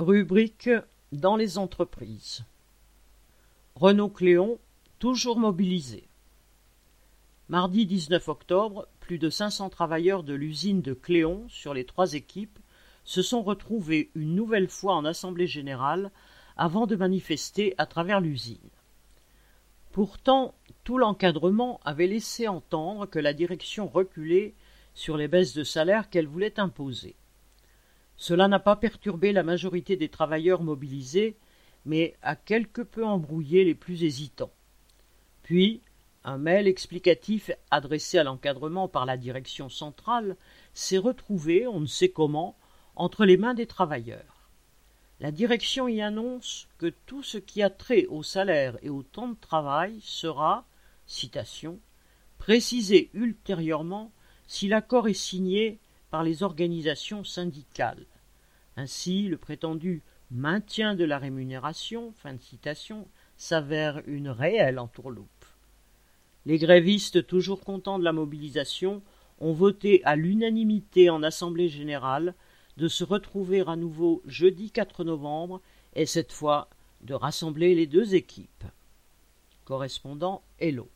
Rubrique dans les entreprises. Renault Cléon, toujours mobilisé. Mardi 19 octobre, plus de 500 travailleurs de l'usine de Cléon sur les trois équipes se sont retrouvés une nouvelle fois en assemblée générale avant de manifester à travers l'usine. Pourtant, tout l'encadrement avait laissé entendre que la direction reculait sur les baisses de salaire qu'elle voulait imposer. Cela n'a pas perturbé la majorité des travailleurs mobilisés, mais a quelque peu embrouillé les plus hésitants. Puis, un mail explicatif adressé à l'encadrement par la direction centrale s'est retrouvé, on ne sait comment, entre les mains des travailleurs. La direction y annonce que tout ce qui a trait au salaire et au temps de travail sera, citation, précisé ultérieurement si l'accord est signé par les organisations syndicales. Ainsi, le prétendu maintien de la rémunération fin de citation, s'avère une réelle entourloupe. Les grévistes, toujours contents de la mobilisation, ont voté à l'unanimité en Assemblée générale de se retrouver à nouveau jeudi 4 novembre et cette fois de rassembler les deux équipes. Correspondant Hello.